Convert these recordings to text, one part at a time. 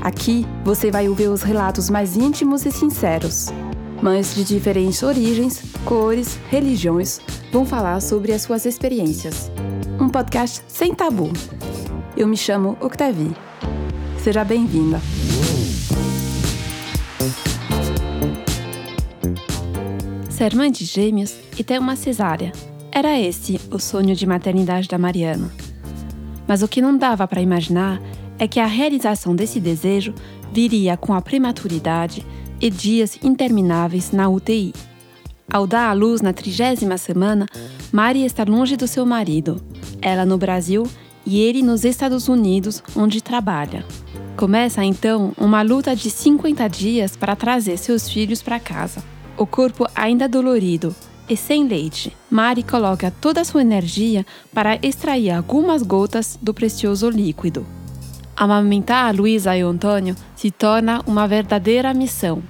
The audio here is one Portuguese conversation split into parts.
Aqui você vai ouvir os relatos mais íntimos e sinceros. Mães de diferentes origens, cores, religiões vão falar sobre as suas experiências. Um podcast sem tabu. Eu me chamo Octavie. Seja bem-vinda. Ser mãe de gêmeos e ter uma cesárea. Era esse o sonho de maternidade da Mariana. Mas o que não dava para imaginar é que a realização desse desejo viria com a prematuridade e dias intermináveis na UTI. Ao dar à luz na trigésima semana, Mari está longe do seu marido, ela no Brasil e ele nos Estados Unidos, onde trabalha. Começa então uma luta de 50 dias para trazer seus filhos para casa. O corpo ainda dolorido e sem leite, Mari coloca toda a sua energia para extrair algumas gotas do precioso líquido. Amamentar a Luísa e o Antônio se torna uma verdadeira missão.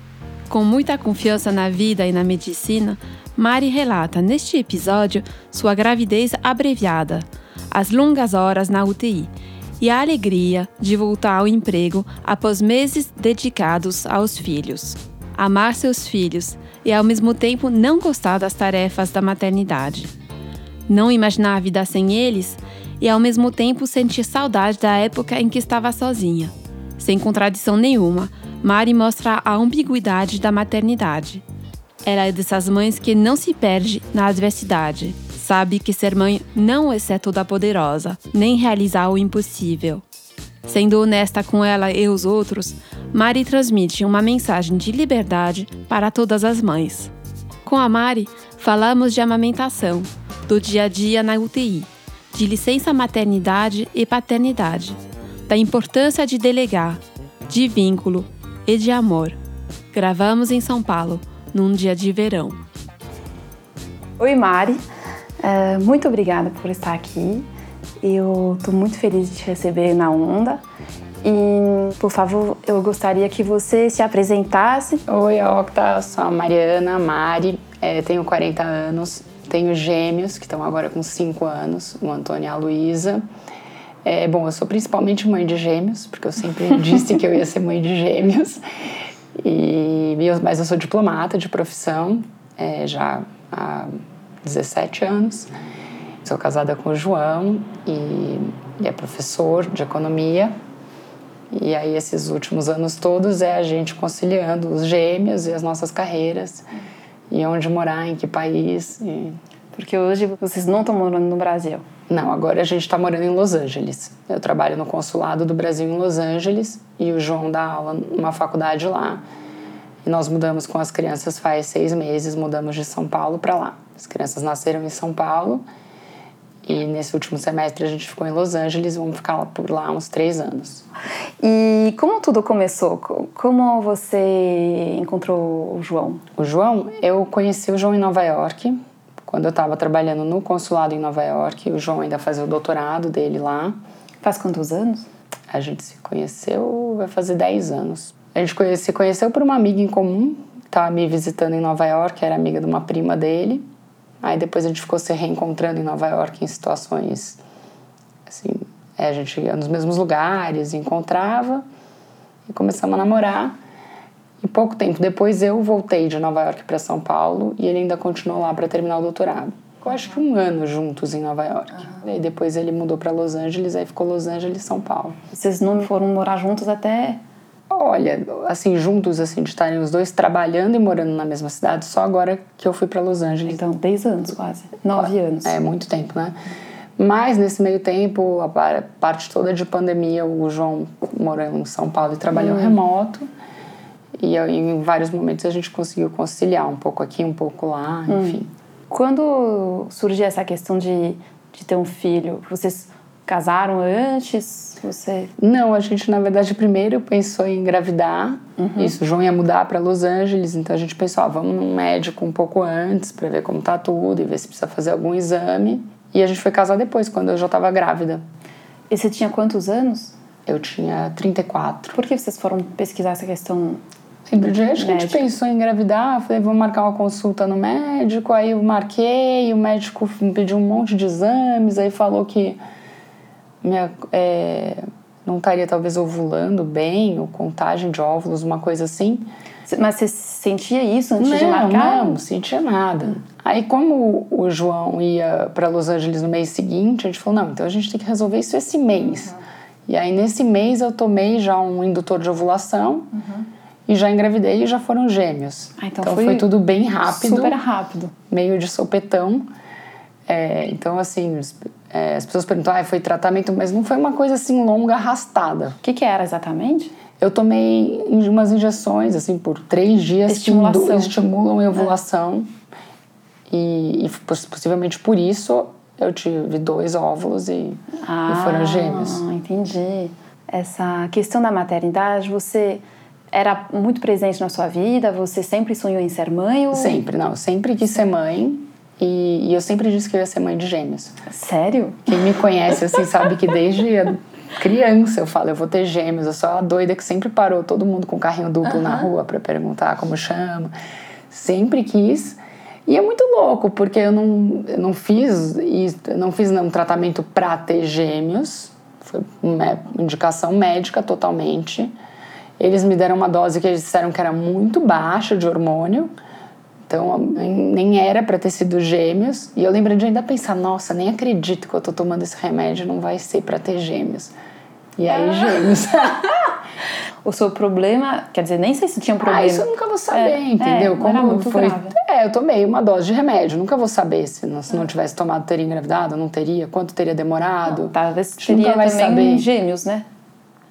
Com muita confiança na vida e na medicina, Mari relata neste episódio sua gravidez abreviada, as longas horas na UTI e a alegria de voltar ao emprego após meses dedicados aos filhos. Amar seus filhos e ao mesmo tempo não gostar das tarefas da maternidade. Não imaginar a vida sem eles e ao mesmo tempo sentir saudade da época em que estava sozinha. Sem contradição nenhuma, Mari mostra a ambiguidade da maternidade. Ela é dessas mães que não se perde na adversidade. Sabe que ser mãe não é ser toda poderosa, nem realizar o impossível. Sendo honesta com ela e os outros, Mari transmite uma mensagem de liberdade para todas as mães. Com a Mari, falamos de amamentação, do dia a dia na UTI, de licença maternidade e paternidade, da importância de delegar, de vínculo e de amor. Gravamos em São Paulo, num dia de verão. Oi, Mari. Uh, muito obrigada por estar aqui. Eu estou muito feliz de te receber na Onda. E, por favor, eu gostaria que você se apresentasse. Oi, Octa. Eu sou a Mariana Mari, é, tenho 40 anos, tenho gêmeos que estão agora com 5 anos, o Antônio e a Luísa. É, bom, eu sou principalmente mãe de gêmeos, porque eu sempre disse que eu ia ser mãe de gêmeos. E, mas eu sou diplomata de profissão, é, já há 17 anos. Sou casada com o João e, e é professor de economia. E aí, esses últimos anos todos é a gente conciliando os gêmeos e as nossas carreiras. E onde morar, em que país. E... Porque hoje vocês não estão morando no Brasil. Não, agora a gente está morando em Los Angeles. Eu trabalho no consulado do Brasil em Los Angeles e o João dá aula numa faculdade lá. E nós mudamos com as crianças faz seis meses, mudamos de São Paulo para lá. As crianças nasceram em São Paulo e nesse último semestre a gente ficou em Los Angeles vamos ficar por lá uns três anos. E como tudo começou? Como você encontrou o João? O João, eu conheci o João em Nova York, quando eu estava trabalhando no consulado em Nova York. O João ainda fazia o doutorado dele lá. Faz quantos anos? A gente se conheceu, vai fazer 10 anos. A gente se conheceu por uma amiga em comum, que estava me visitando em Nova York, era amiga de uma prima dele. Aí depois a gente ficou se reencontrando em Nova York em situações assim, é, a gente ia nos mesmos lugares, encontrava e começamos a namorar. E pouco tempo depois eu voltei de Nova York para São Paulo e ele ainda continuou lá para terminar o doutorado. Eu acho que um ano juntos em Nova York. Uhum. E depois ele mudou para Los Angeles, aí ficou Los Angeles São Paulo. Vocês não foram morar juntos até Olha, assim, juntos, assim, de estarem os dois trabalhando e morando na mesma cidade, só agora que eu fui para Los Angeles. Então, 10 anos quase. 9 anos. É, muito tempo, né? Mas nesse meio tempo, a parte toda de pandemia, o João morou em São Paulo e trabalhou hum. remoto. E em vários momentos a gente conseguiu conciliar um pouco aqui, um pouco lá, hum. enfim. Quando surgiu essa questão de, de ter um filho, vocês casaram antes? Você Não, a gente na verdade primeiro pensou em engravidar. Isso, o João ia mudar para Los Angeles, então a gente pensou, ah, vamos num médico um pouco antes para ver como tá tudo e ver se precisa fazer algum exame. E a gente foi casar depois, quando eu já estava grávida. E você tinha quantos anos? Eu tinha 34. Por que vocês foram pesquisar essa questão? Sempre dia que a gente pensou em engravidar, eu falei, vamos marcar uma consulta no médico. Aí eu marquei, o médico me pediu um monte de exames, aí falou que minha, é, não estaria talvez ovulando bem, ou contagem de óvulos, uma coisa assim. Mas você sentia isso antes de não, marcar? não, não sentia nada. Aí como o João ia para Los Angeles no mês seguinte, a gente falou, não, então a gente tem que resolver isso esse mês. E aí nesse mês eu tomei já um indutor de ovulação e já engravidei e já foram gêmeos. Ah, então foi, foi tudo bem rápido, Super rápido. meio de sopetão. É, então assim, as- é, as pessoas perguntam, ah, foi tratamento, mas não foi uma coisa assim longa, arrastada. O que, que era exatamente? Eu tomei umas injeções, assim, por três dias que Estimulação. indu- estimulam a ovulação. E, e poss- possivelmente por isso eu tive dois óvulos e, e foram gêmeos. Ah, entendi. Essa questão da maternidade, você era muito presente na sua vida? Você sempre sonhou em ser mãe? Ou... Sempre, não. Sempre quis ser mãe. E, e eu sempre disse que eu ia ser mãe de gêmeos. Sério? Quem me conhece, assim, sabe que desde a criança eu falo, eu vou ter gêmeos. Eu sou a doida que sempre parou todo mundo com carrinho duplo na rua para perguntar como chama. Sempre quis. E é muito louco, porque eu não, eu não fiz não fiz um tratamento para ter gêmeos. Foi uma indicação médica totalmente. Eles me deram uma dose que eles disseram que era muito baixa de hormônio. Então nem era para ter sido gêmeos. E eu lembro de ainda pensar, nossa, nem acredito que eu tô tomando esse remédio, não vai ser para ter gêmeos. E aí, gêmeos. O seu problema, quer dizer, nem sei se tinha um problema. Ah, isso eu nunca vou saber, É, entendeu? é, não era muito foi. grave. É, eu tomei uma dose de remédio, nunca vou saber se não, se não tivesse tomado, teria engravidado, não teria, quanto teria demorado. Talvez A gente nunca teria vai também saber. gêmeos, né?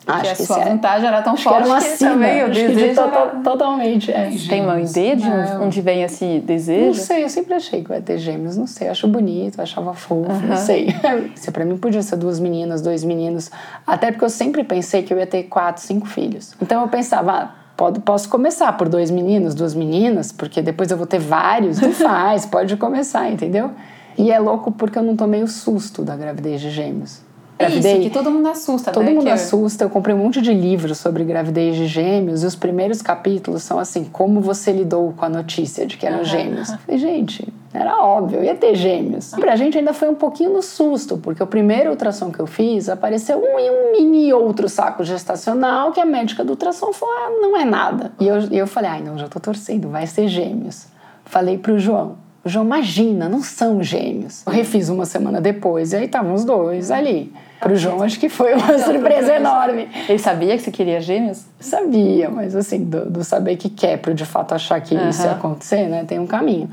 Acho Porque a que sua é- vontade era tão Acho que era forte uma que sina, também o que desejo era- to- totalmente, é. Tem uma ideia de Não. onde vem esse Não desejo? sei, eu sempre achei que eu ia ter gêmeos, não sei, acho bonito, achava fofo, não sei. Se pra mim podia ser duas meninas, dois meninos, até porque eu sempre pensei que eu ia ter quatro, cinco filhos. Então eu pensava, ah, pode, posso começar por dois meninos, duas meninas, porque depois eu vou ter vários, não faz, pode começar, entendeu? E é louco porque eu não tomei o susto da gravidez de gêmeos. É isso, que todo mundo assusta, Todo né? mundo Que- assusta. Eu comprei um monte de livros sobre gravidez de gêmeos e os primeiros capítulos são assim: como você lidou com a notícia de que eram gêmeos. Eu Falei, gente, era óbvio, ia ter gêmeos. Pra gente ainda foi um pouquinho no susto, porque o primeiro ultrassom que eu fiz apareceu um e um mini outro saco gestacional que a médica do ultrassom falou: ah, não é nada. E eu, e eu falei: ai, não, já tô torcendo, vai ser gêmeos. Falei pro João. O João, imagina, não são gêmeos. Eu refiz uma semana depois e aí estavam os dois ali. Pro João, acho que foi uma surpresa enorme. Ele sabia que você queria gêmeos? Sabia, mas assim, do, do saber que quer pro de fato achar que isso ia acontecer, né? Tem um caminho.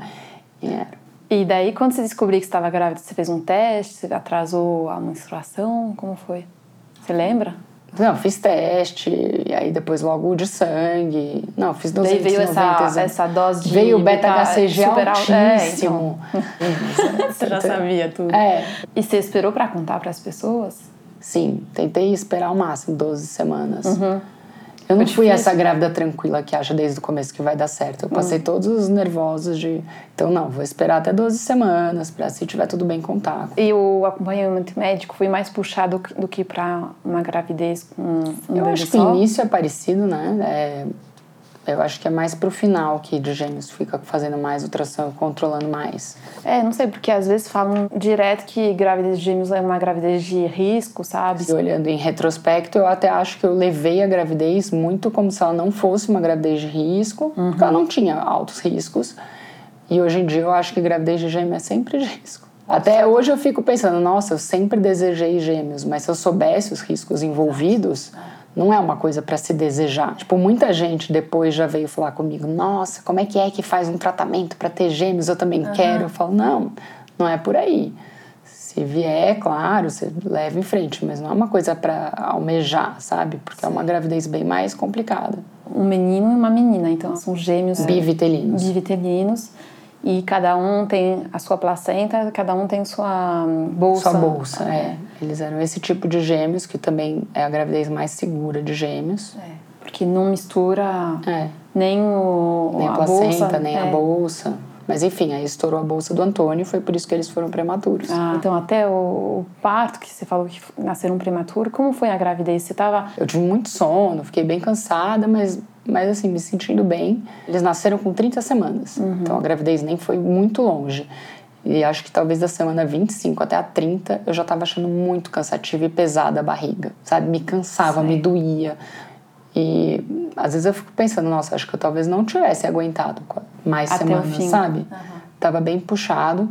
E era. E daí, quando você descobriu que estava grávida, você fez um teste? Você atrasou a menstruação? Como foi? Você lembra? Não, fiz teste, e aí depois logo o de sangue. Não, fiz Daí 290 veio essa, essa dose de... Veio beta-HCG super al- altíssimo. É, então. Você já sabia tudo. É, E você esperou pra contar pras pessoas? sim. Tentei esperar o máximo, 12 semanas. Uhum. Eu não Foi fui essa grávida tranquila que acha desde o começo que vai dar certo. Eu Hum. passei todos os nervosos de... Então, não, vou esperar até 12 semanas pra se tiver tudo bem contar. E o acompanhamento médico foi mais puxado do que pra uma gravidez com um Eu acho que só? o início é parecido, né? É, eu acho que é mais pro final que de gêmeos fica fazendo mais ultrassom, controlando mais. É, não sei, porque às vezes falam direto que gravidez de gêmeos é uma gravidez de risco, sabe? E olhando em retrospecto, eu até acho que eu levei a gravidez muito como se ela não fosse uma gravidez de risco, porque ela não tinha altos riscos. E hoje em dia eu acho que gravidez de gêmeo é sempre de risco. Até hoje eu fico pensando, nossa, eu sempre desejei gêmeos, mas se eu soubesse os riscos envolvidos, não é uma coisa para se desejar. Tipo, muita gente depois já veio falar comigo, nossa, como é que é que faz um tratamento para ter gêmeos? Eu também quero. Eu falo, não, não é por aí. Se vier, claro, você leva em frente, mas não é uma coisa para almejar, sabe? Porque é uma gravidez bem mais complicada. Um menino e uma menina, então são gêmeos Bivitelinos. bivitelinos. E cada um tem a sua placenta, cada um tem sua hum, bolsa. Sua bolsa, é. Eles eram esse tipo de gêmeos, que também é a gravidez mais segura de gêmeos. É, porque não mistura É. nem o Nem a, a placenta, bolsa, nem a é. bolsa. Mas enfim, aí estourou a bolsa do Antônio, foi por isso que eles foram prematuros. Ah, então até o, o parto que você falou que nasceram prematuro, como foi a gravidez? Você tava Eu tive muito sono, fiquei bem cansada, mas, mas assim, me sentindo bem. Eles nasceram com 30 semanas, então a gravidez nem foi muito longe. E acho que talvez da semana 25 até a 30 eu já estava achando muito cansativa e pesada a barriga, sabe? Me cansava, me doía. E às vezes eu fico pensando, nossa, acho que eu talvez não tivesse aguentado mais Até semanas, sabe? Tava bem puxado,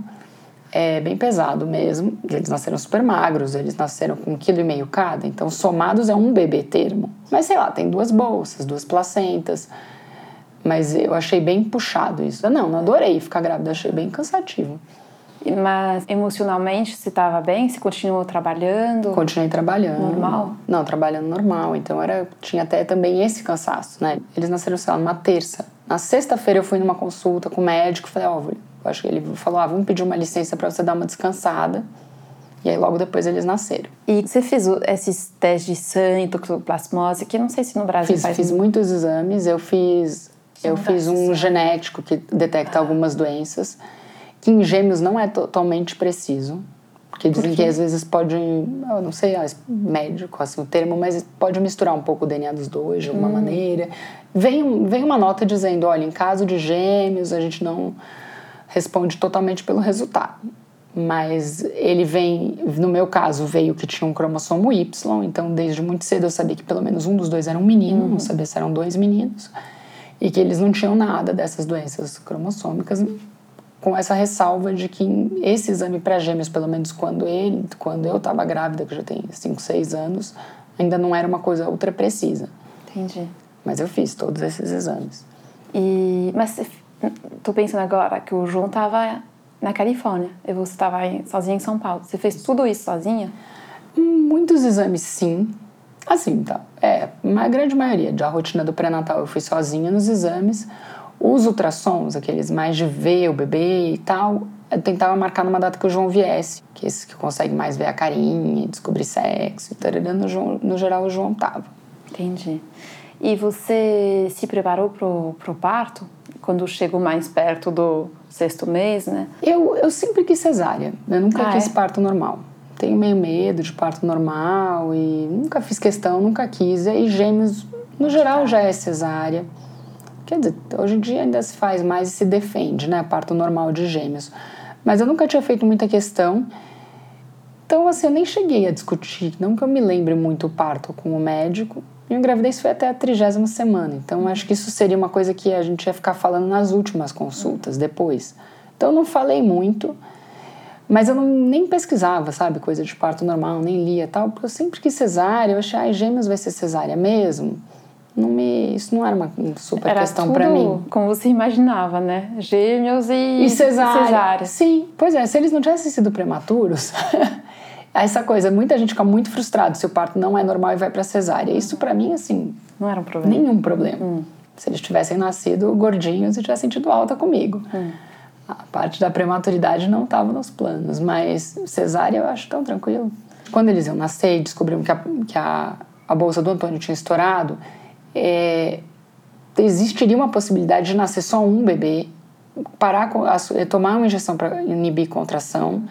é bem pesado mesmo. Eles nasceram super magros, eles nasceram com um quilo e meio cada, então somados é um bebê termo. Mas sei lá, tem duas bolsas, duas placentas. Mas eu achei bem puxado isso. Não, não adorei ficar grávida, achei bem cansativo. Mas emocionalmente você estava bem? Você continuou trabalhando? Continuei trabalhando. Normal? Não, trabalhando normal. Então era, tinha até também esse cansaço, né? Eles nasceram, sei lá, numa terça. Na sexta-feira eu fui numa consulta com o médico, falei, ó, eu acho que ele falou, ah, vamos pedir uma licença para você dar uma descansada. E aí logo depois eles nasceram. E você fez esses testes de sangue, toxoplasmose, que não sei se no Brasil Fiz, faz fiz muitos exames, eu fiz, eu fiz um esse genético que detecta algumas doenças, que em gêmeos não é totalmente preciso. Porque dizem que às vezes pode, eu não sei ah, médico assim, o termo, mas pode misturar um pouco o DNA dos dois de alguma maneira. Vem, vem uma nota dizendo, olha, em caso de gêmeos a gente não responde totalmente pelo resultado. Mas ele vem, no meu caso, veio que tinha um cromossomo Y, então desde muito cedo eu sabia que pelo menos um dos dois era um menino, não sabia se eram dois meninos, e que eles não tinham nada dessas doenças cromossômicas, com essa ressalva de que esse exame para gêmeos, pelo menos quando ele, quando eu estava grávida, que já tem 5, 6 anos, ainda não era uma coisa ultra precisa. Entendi. Mas eu fiz todos esses exames. E, mas tô pensando agora que o João tava na Califórnia e você estava sozinha em São Paulo. Você fez tudo isso sozinha? Muitos exames, sim. Assim, tá. É, uma grande maioria. Da rotina do pré-natal eu fui sozinha nos exames. Os ultrassons, aqueles mais de ver o bebê e tal, eu tentava marcar numa data que o João viesse, que esse que consegue mais ver a carinha, descobrir sexo e tal. No, João- no geral, o João tava. Entendi. E você se preparou pro, pro parto? Quando chegou mais perto do sexto mês, né? Eu, eu sempre quis cesárea, eu nunca Ah, quis é? parto normal. Tenho meio medo de parto normal e nunca fiz questão, nunca quis. E aí, gêmeos, no geral, já é cesárea. Quer dizer, hoje em dia ainda se faz mais e se defende, né? Parto normal de gêmeos. Mas eu nunca tinha feito muita questão. Então, assim, eu nem cheguei a discutir, não que eu me lembre muito o parto com o médico. E a gravidez foi até a trigésima semana. Então, acho que isso seria uma coisa que a gente ia ficar falando nas últimas consultas, depois. Então, eu não falei muito, mas eu não, nem pesquisava, sabe, coisa de parto normal, nem lia tal, porque eu sempre quis cesárea. Eu achei, ai, gêmeos vai ser cesárea mesmo? Não me, isso não era uma super Era questão para mim. como você imaginava, né? Gêmeos e, E cesárea. cesárea. Sim, pois é, se eles não tivessem sido prematuros, essa coisa, muita gente fica muito frustrada se o parto não é normal e vai para cesárea. Isso para mim, assim, Não era um problema. nenhum problema. Se eles tivessem nascido gordinhos e tivessem tido alta comigo. A parte da prematuridade não estava nos planos, mas cesárea eu acho tão tranquilo. Quando eles iam nascer e descobrimos que a, que a, a bolsa do Antônio tinha estourado, é, existiria uma possibilidade de nascer só um bebê, parar com a, su- tomar uma injeção para inibir contração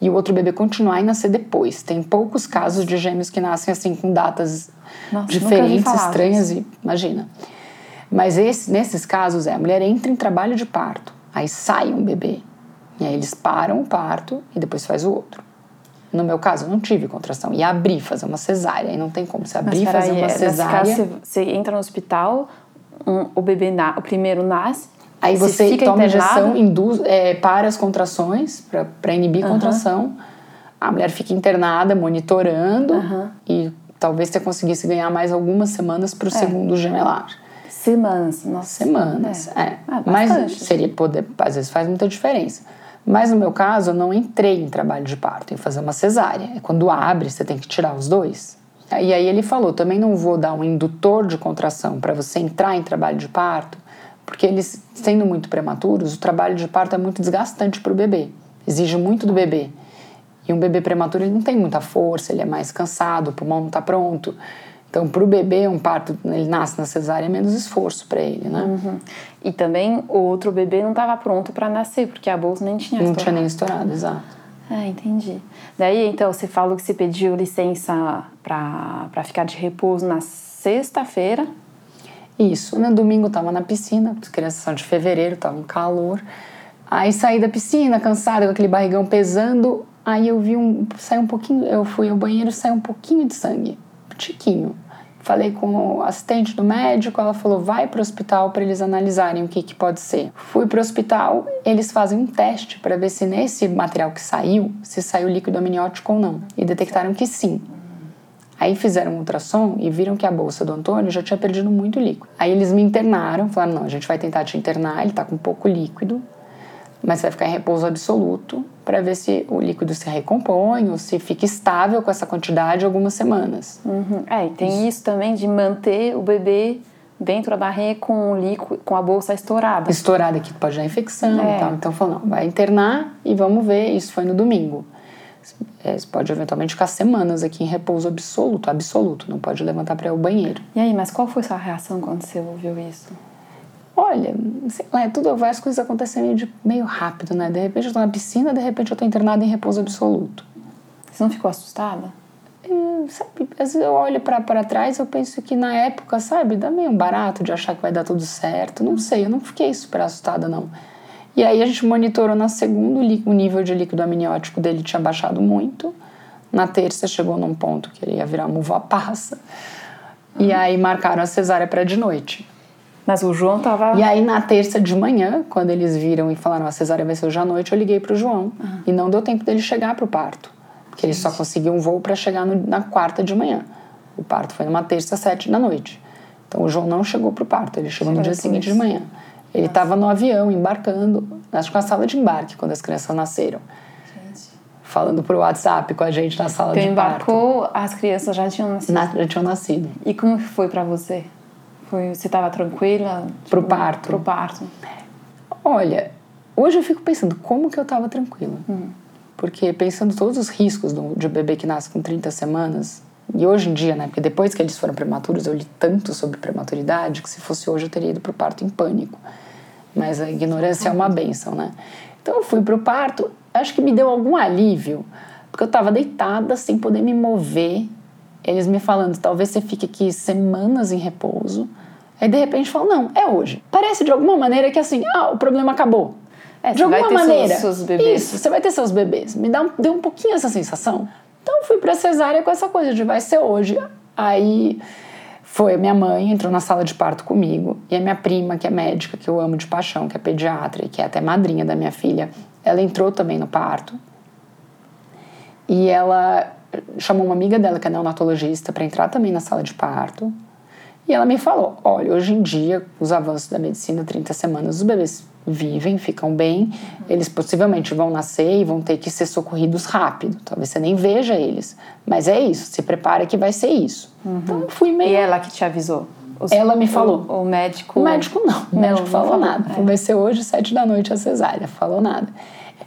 e o outro bebê continuar e nascer depois. Tem poucos casos de gêmeos que nascem assim com datas Nossa, diferentes, estranhas e imagina. Mas esse, nesses casos é a mulher entra em trabalho de parto, aí sai um bebê e aí eles param o parto e depois faz o outro. No meu caso, eu não tive contração. E abrir, fazer uma cesárea. Aí não tem como. Se Mas abrir, fazer peraí, uma é, cesárea. caso, você, você entra no hospital, um- o bebê, na, o primeiro nasce, Aí você fica toma internado? injeção, induz, é, para as contrações, para inibir a contração. A mulher fica internada, monitorando. E talvez você conseguisse ganhar mais algumas semanas É. para o segundo gemelar. Semanas, nossa. Semanas, é. Ah, Mas seria poder, às vezes faz muita diferença. Mas no meu caso, eu não entrei em trabalho de parto, em fazer uma cesárea. É quando abre, você tem que tirar os dois. E aí ele falou: também não vou dar um indutor de contração para você entrar em trabalho de parto, porque eles, sendo muito prematuros, o trabalho de parto é muito desgastante para o bebê, exige muito do bebê. E um bebê prematuro ele não tem muita força, ele é mais cansado, o pulmão não está pronto. Então, para o bebê, um parto, ele nasce na cesárea, é menos esforço para ele, né? Uhum. E também o outro bebê não estava pronto para nascer, porque a bolsa nem tinha Não estourado. tinha nem estourado, exato. Ah, entendi. Daí, então, você falou que você pediu licença para ficar de repouso na sexta-feira. Isso. No domingo eu tava na piscina, as crianças são de fevereiro, tava um calor. Aí saí da piscina, cansada, com aquele barrigão pesando. Aí eu vi um. Saiu um pouquinho. Eu fui ao banheiro saiu um pouquinho de sangue. Tiquinho. Falei com o assistente do médico, ela falou: vai para o hospital para eles analisarem o que, que pode ser. Fui para o hospital, eles fazem um teste para ver se nesse material que saiu, se saiu líquido amniótico ou não. E detectaram que sim. Aí fizeram um ultrassom e viram que a bolsa do Antônio já tinha perdido muito líquido. Aí eles me internaram, falaram: não, a gente vai tentar te internar, ele tá com pouco líquido, mas vai ficar em repouso absoluto para ver se o líquido se recompõe ou se fica estável com essa quantidade algumas semanas. Uhum. É, e tem isso. também de manter o bebê dentro da barriga com o líquido, com a bolsa estourada. Estourada que pode dar infecção É. e tal. Então falou: não, vai internar e vamos ver. Isso foi no domingo. É, você pode eventualmente ficar semanas aqui em repouso absoluto, absoluto, não pode levantar para ir ao banheiro. E aí, mas qual foi sua reação quando você ouviu isso? Olha, sei lá, é tudo, coisas acontecem meio, de- meio rápido, né? De repente eu tô na piscina, de repente eu tô internada em repouso absoluto. Você não ficou assustada? Hum, sabe, às vezes eu olho pra trás eu penso que na época, sabe, dá meio um barato de achar que vai dar tudo certo. Não sei, eu não fiquei super assustada, não. E aí a gente monitorou na segunda, o nível de líquido amniótico dele tinha baixado muito. Na terça chegou num ponto que ele ia virar uma uva passa. E aí marcaram a cesárea para de noite. Mas o João tava. E aí, na terça de manhã, quando eles viram e falaram a cesárea vai ser hoje à noite, eu liguei pro João. E não deu tempo dele chegar pro parto. Porque ele só conseguiu um voo para chegar no- na quarta de manhã. O parto foi numa terça, sete da noite. Então, o João não chegou pro parto, ele chegou no dia seguinte de manhã. Ele estava no avião, embarcando, acho que na sala de embarque, quando as crianças nasceram. Falando por WhatsApp com a gente na sala Então de parto. embarcou, as crianças já tinham nascido. Na, já tinham nascido. E como foi pra você? Foi, você tava tranquila? Pro parto? Pro parto. Olha, hoje eu fico pensando como que eu estava tranquila. Hum. Porque pensando todos os riscos do, de um bebê que nasce com 30 semanas, e hoje em dia, né, porque depois que eles foram prematuros, eu li tanto sobre prematuridade que se fosse hoje eu teria ido pro parto em pânico. Mas a ignorância é uma benção, né? Então eu fui pro parto, acho que me deu algum alívio, porque eu estava deitada sem poder me mover. Eles me falando, talvez você fique aqui semanas em repouso. Aí de repente falam, não, é hoje. Parece de alguma maneira que assim, ah, o problema acabou. É, de você vai alguma ter seus- maneira. seus bebês. Isso, você vai ter seus bebês. Me dá um, deu um pouquinho essa sensação. Então fui pra cesárea com essa coisa de vai ser hoje. Aí foi a minha mãe, entrou na sala de parto comigo, e a minha prima, que é médica, que eu amo de paixão, que é pediatra e que é até madrinha da minha filha, ela entrou também no parto. E ela chamou uma amiga dela, que é neonatologista, para entrar também na sala de parto. E ela me falou: olha, hoje em dia, com os avanços da medicina, 30 semanas, os bebês vivem, ficam bem, eles possivelmente vão nascer e vão ter que ser socorridos rápido. Talvez você nem veja eles. Mas é isso, se prepara que vai ser isso. Então eu fui meio. E ela que te avisou? Os- Ela me falou. O, o médico. O médico não, o médico não falou, falou. nada. É. Vai ser hoje, sete da noite, a cesárea. Falou nada.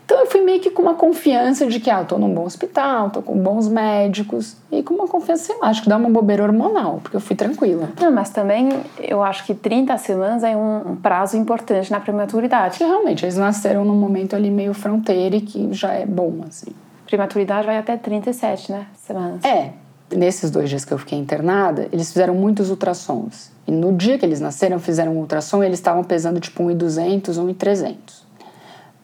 Então eu fui meio que com uma confiança de que, ah, eu tô num bom hospital, tô com bons médicos. E com uma confiança, sei lá, acho que dá uma bobeira hormonal, porque eu fui tranquila. Não, mas também eu acho que 30 semanas é um, prazo importante na prematuridade. Porque realmente, eles nasceram num momento ali meio fronteira e que já é bom, assim. Prematuridade vai até 37, né? Semanas. É, nesses dois dias que eu fiquei internada, eles fizeram muitos ultrassons. E no dia que eles nasceram, fizeram um ultrassom e eles estavam pesando tipo 1,200, 1,300.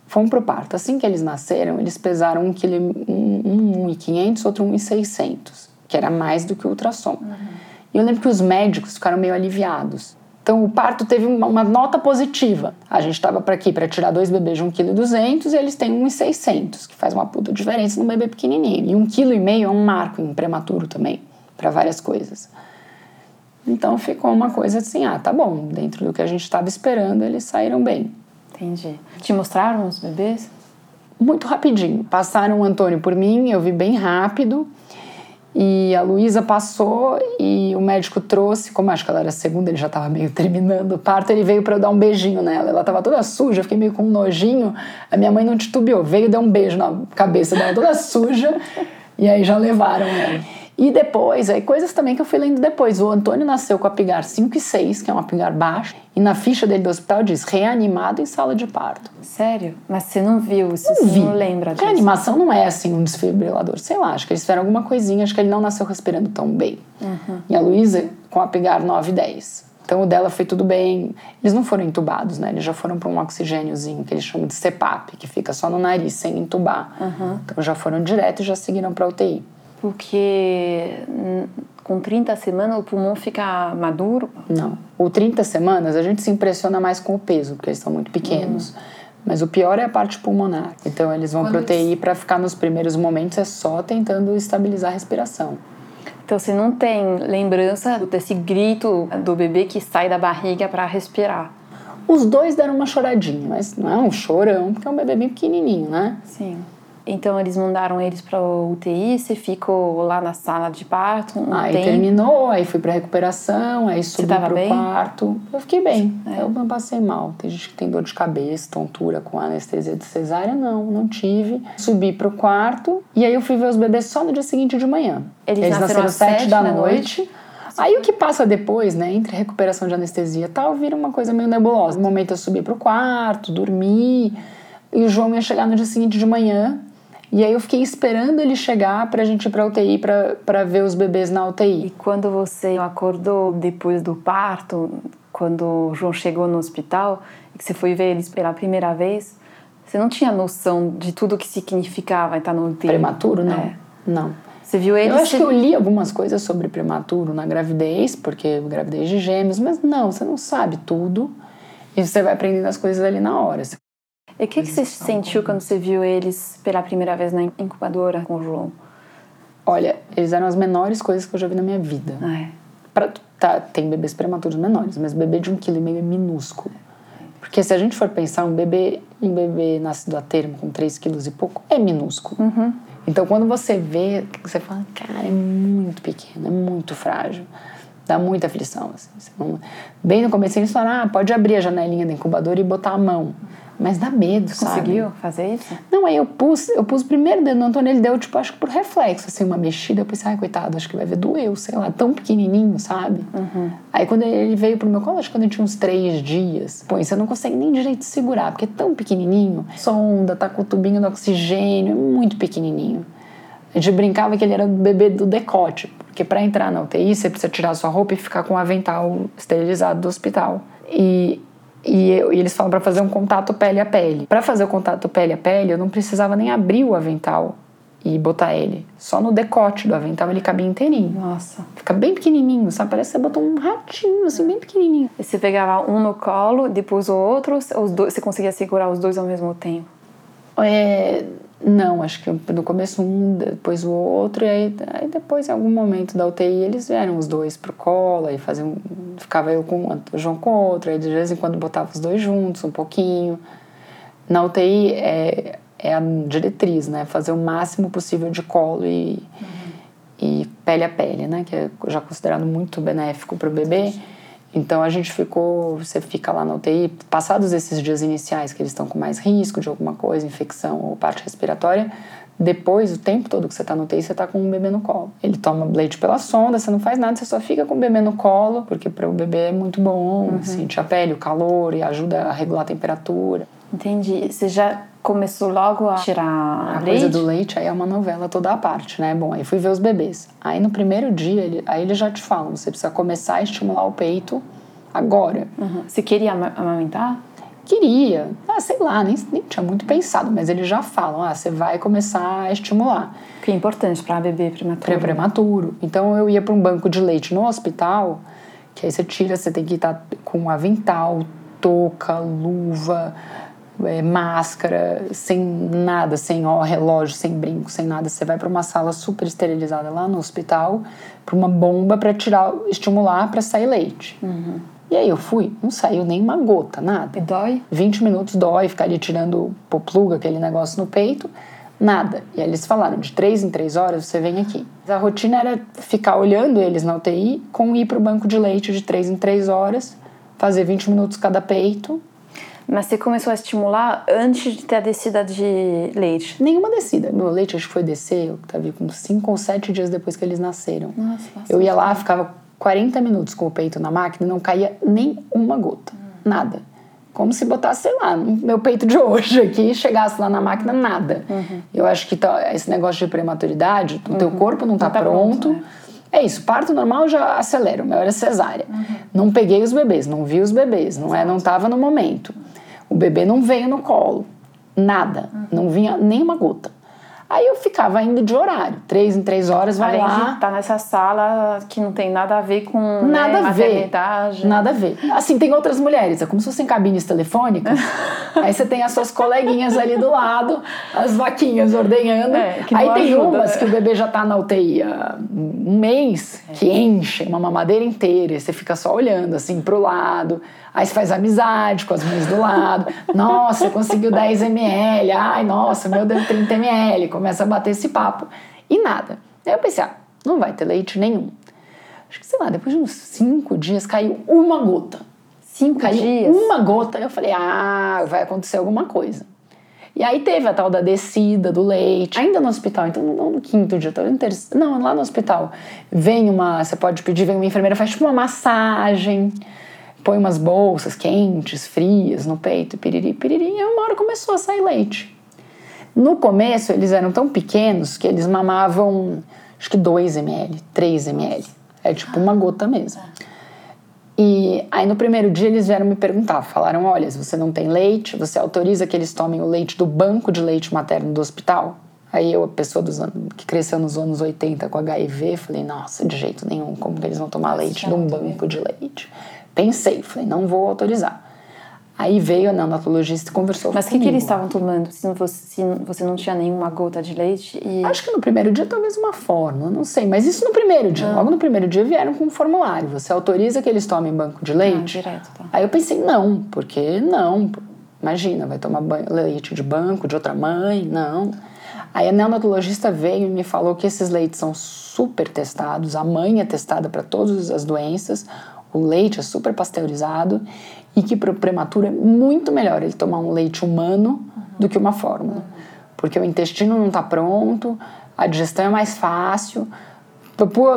Fomos pro parto. Assim que eles nasceram, eles pesaram 1,5 kg, um, um, 1,500, outro 1,600, que era mais do que o ultrassom. E eu lembro que os médicos ficaram meio aliviados. Então o parto teve uma, uma nota positiva. A gente estava para aqui para tirar dois bebês de 1,2 kg e eles têm 1,600, que faz uma puta diferença num bebê pequenininho. E 1,5 kg é um marco em prematuro também, para várias coisas. Então ficou uma coisa assim, ah, tá bom, dentro do que a gente estava esperando, eles saíram bem. Entendi. Te mostraram os bebês? Muito rapidinho. Passaram o Antônio por mim, eu vi bem rápido. E a Luísa passou e o médico trouxe, como acho que ela era segunda, ele já estava meio terminando o parto, ele veio para eu dar um beijinho nela. Ela estava toda suja, eu fiquei meio com um nojinho. A minha mãe não titubeou, veio deu um beijo na cabeça dela, toda suja. e aí já levaram ela. E depois, aí coisas também que eu fui lendo depois. O Antônio nasceu com a pigar 5 e 6, que é uma pigar baixa, e na ficha dele do hospital diz reanimado em sala de parto. Sério? Mas você não viu, você Não vi. não lembra disso? Reanimação não é assim um desfibrilador, sei lá, acho que eles fizeram alguma coisinha, acho que ele não nasceu respirando tão bem. E a Luísa com a pigar 9 e 10. Então o dela foi tudo bem. Eles não foram entubados, né? Eles já foram para um oxigêniozinho que eles chamam de CPAP, que fica só no nariz, sem entubar. Então já foram direto e já seguiram para UTI. Porque hum, com 30 semanas o pulmão fica maduro. Não. O 30 semanas a gente se impressiona mais com o peso, porque eles são muito pequenos. Mas o pior é a parte pulmonar. Então eles vão Quando UTI eles- para ficar nos primeiros momentos é só tentando estabilizar a respiração. Então você não tem lembrança desse grito do bebê que sai da barriga para respirar. Os dois deram uma choradinha, mas não é um chorão, porque é um bebê bem pequenininho, né? Sim. Então eles mandaram eles para UTI, você ficou lá na sala de parto um Aí tempo. terminou, aí fui pra recuperação, aí subi pro bem? quarto. Eu fiquei bem, É. eu não passei mal. Tem gente que tem dor de cabeça, tontura com anestesia de cesárea, não, não tive. Subi pro quarto e aí eu fui ver os bebês só no dia seguinte de manhã. Eles nasceram às sete da da noite. Aí o que passa depois, né, entre recuperação de anestesia e tal, vira uma coisa meio nebulosa. No momento eu subi pro quarto, dormi, e o João ia chegar no dia seguinte de manhã. E aí eu fiquei esperando ele chegar pra gente ir pra UTI pra, pra ver os bebês na UTI. E quando você acordou depois do parto, quando o João chegou no hospital e que você foi ver eles pela primeira vez, você não tinha noção de tudo que significava estar no UTI? Prematuro, não. É. Não. Você viu eles? Eu acho você- que eu li algumas coisas sobre prematuro na gravidez, porque gravidez de gêmeos, mas não, você não sabe tudo. E você vai aprendendo as coisas ali na hora. E o que, que você sentiu quando você viu eles pela primeira vez na incubadora com o João? Olha, eles eram as menores coisas que eu já vi na minha vida. Ah, é. Pra- tá, tem bebês prematuros menores, mas bebê de um quilo e meio é minúsculo. Porque se a gente for pensar, um bebê, um bebê nascido a termo com 3 quilos e pouco é minúsculo. Então quando você vê, você fala, cara, é muito pequeno, é muito frágil. Dá muita aflição. Assim. Você não- Bem no começo eles falaram, ah, pode abrir a janelinha da incubadora e botar a mão. Mas dá medo, sabe? Conseguiu fazer isso? Não, aí eu pus, eu pus o primeiro dedo no Antônio, ele deu, tipo, acho que por reflexo, assim, uma mexida. Eu pensei, ai, coitado, acho que vai ver, doeu, sei lá, tão pequenininho, sabe? Aí quando ele veio pro meu colo, acho que quando eu tinha uns três dias, pô, você não consegue nem direito segurar, porque é tão pequenininho. Sonda, tá com o tubinho do oxigênio, é muito pequenininho. A gente brincava que ele era o bebê do decote, porque para entrar na UTI você precisa tirar sua roupa e ficar com o avental esterilizado do hospital. E, e, eu- e eles falam para fazer um contato pele a pele. Para fazer o contato pele a pele, eu não precisava nem abrir o avental e botar ele. Só no decote do avental ele cabia inteirinho. Nossa. Fica bem pequenininho, sabe? Parece que você botou um ratinho, assim, bem pequenininho. E você pegava um no colo, depois o outro, os dois, você conseguia segurar os dois ao mesmo tempo? É, não, acho que no começo um, depois o outro, e aí, aí depois, em algum momento da UTI, eles vieram os dois pro colo, aí faziam, ficava eu com um, o João com outro, aí de vez em quando botava os dois juntos, um pouquinho. Na UTI é, é a diretriz, né? Fazer o máximo possível de colo e, e pele a pele, né? Que é já considerado muito benéfico para o bebê. Então a gente ficou, você fica lá na UTI, passados esses dias iniciais que eles estão com mais risco de alguma coisa, infecção ou parte respiratória, depois, o tempo todo que você está no UTI, você está com um bebê no colo. Ele toma leite pela sonda, você não faz nada, você só fica com o bebê no colo, porque para o bebê é muito bom, sente a pele, o calor e ajuda a regular a temperatura. Entendi. Você já começou logo a tirar A leite? coisa do leite aí é uma novela toda à parte, né? Bom, aí fui ver os bebês. Aí no primeiro dia, ele, aí eles já te falam, você precisa começar a estimular o peito agora. Uhum. Você queria ama- amamentar? Queria, ah, sei lá, nem, nem tinha muito pensado, mas eles já falam, ah, você vai começar a estimular. Que é importante para bebê prematuro. Pré prematuro. Então eu ia para um banco de leite no hospital, que aí você tira, você tem que estar com avental, touca, luva, é, máscara, sem nada, sem ó, relógio, sem brinco, sem nada. Você vai para uma sala super esterilizada lá no hospital, para uma bomba para tirar, estimular para sair leite. E aí eu fui, não saiu nem uma gota, nada. E dói? 20 minutos dói, ficar ali tirando popluga, aquele negócio no peito. Nada. E aí eles falaram: de três em três horas você vem aqui. A rotina era ficar olhando eles na UTI, com ir para o banco de leite de três em três horas, fazer 20 minutos cada peito. Mas você começou a estimular antes de ter a descida de leite? Nenhuma descida. No leite acho que foi descer, eu tava com cinco ou sete dias depois que eles nasceram. Nossa, eu ia lá, ficava 40 minutos com o peito na máquina e não caía nem uma gota. Nada. Como se botasse, sei lá, no meu peito de hoje aqui e chegasse lá na máquina, nada. Eu acho que tá- esse negócio de prematuridade, o teu corpo não tá, tá pronto. pronto, É isso, parto normal já acelera, o meu era cesárea. Não peguei os bebês, não vi os bebês, não é, não tava no momento. O bebê não veio no colo, nada, não vinha nem uma gota. Aí eu ficava indo de horário, três em três horas, vai Além lá. de estar nessa sala que não tem nada a ver com Nada né, a ver. Nada a ver. Assim, tem outras mulheres, é como se fossem cabines telefônicas. aí você tem as suas coleguinhas ali do lado, as vaquinhas ordenhando. É, aí tem ajuda, umas né? que o bebê já tá na UTI há um mês, que enche uma mamadeira inteira, e você fica só olhando assim pro lado. Aí você faz amizade com as mães do lado. Nossa, conseguiu 10 ml. Ai, nossa, meu deu 30 ml. Começa a bater esse papo. E nada. Aí eu pensei, ah, não vai ter leite nenhum. Acho que, sei lá, depois de uns cinco dias caiu uma gota. Cinco Caiu dias. uma gota. Eu falei, ah, vai acontecer alguma coisa. E aí teve a tal da descida do leite, ainda no hospital, então não no quinto dia, talvez no terceiro, não, lá no hospital. Vem uma, você pode pedir, vem uma enfermeira, faz tipo uma massagem, põe umas bolsas quentes, frias no peito, piriri, piriri, e uma hora começou a sair leite. No começo eles eram tão pequenos que eles mamavam acho que 2 ml, 3 ml. É tipo uma gota mesmo. E aí no primeiro dia eles vieram me perguntar, falaram, olha, se você não tem leite, você autoriza que eles tomem o leite do banco de leite materno do hospital? Aí eu, a pessoa dos anos, que cresceu nos anos 80 com HIV, falei, nossa, de jeito nenhum, como que eles vão tomar leite de um banco de leite? Pensei, falei, não vou autorizar. Aí veio a neonatologista e conversou Mas o que, comigo. que eles estavam tomando se você, se você não tinha nenhuma gota de leite? E... Acho que no primeiro dia talvez uma fórmula, não sei. Mas isso no primeiro dia. Logo no primeiro dia vieram com um formulário. Você autoriza que eles tomem banco de leite? Ah, direto, tá. Aí eu pensei, não, porque não. Imagina, vai tomar leite de banco de outra mãe? Não. Aí a neonatologista veio e me falou que esses leites são super testados, a mãe é testada para todas as doenças, o leite é super pasteurizado e que para o prematuro é muito melhor ele tomar um leite humano do que uma fórmula. Porque o intestino não está pronto, a digestão é mais fácil,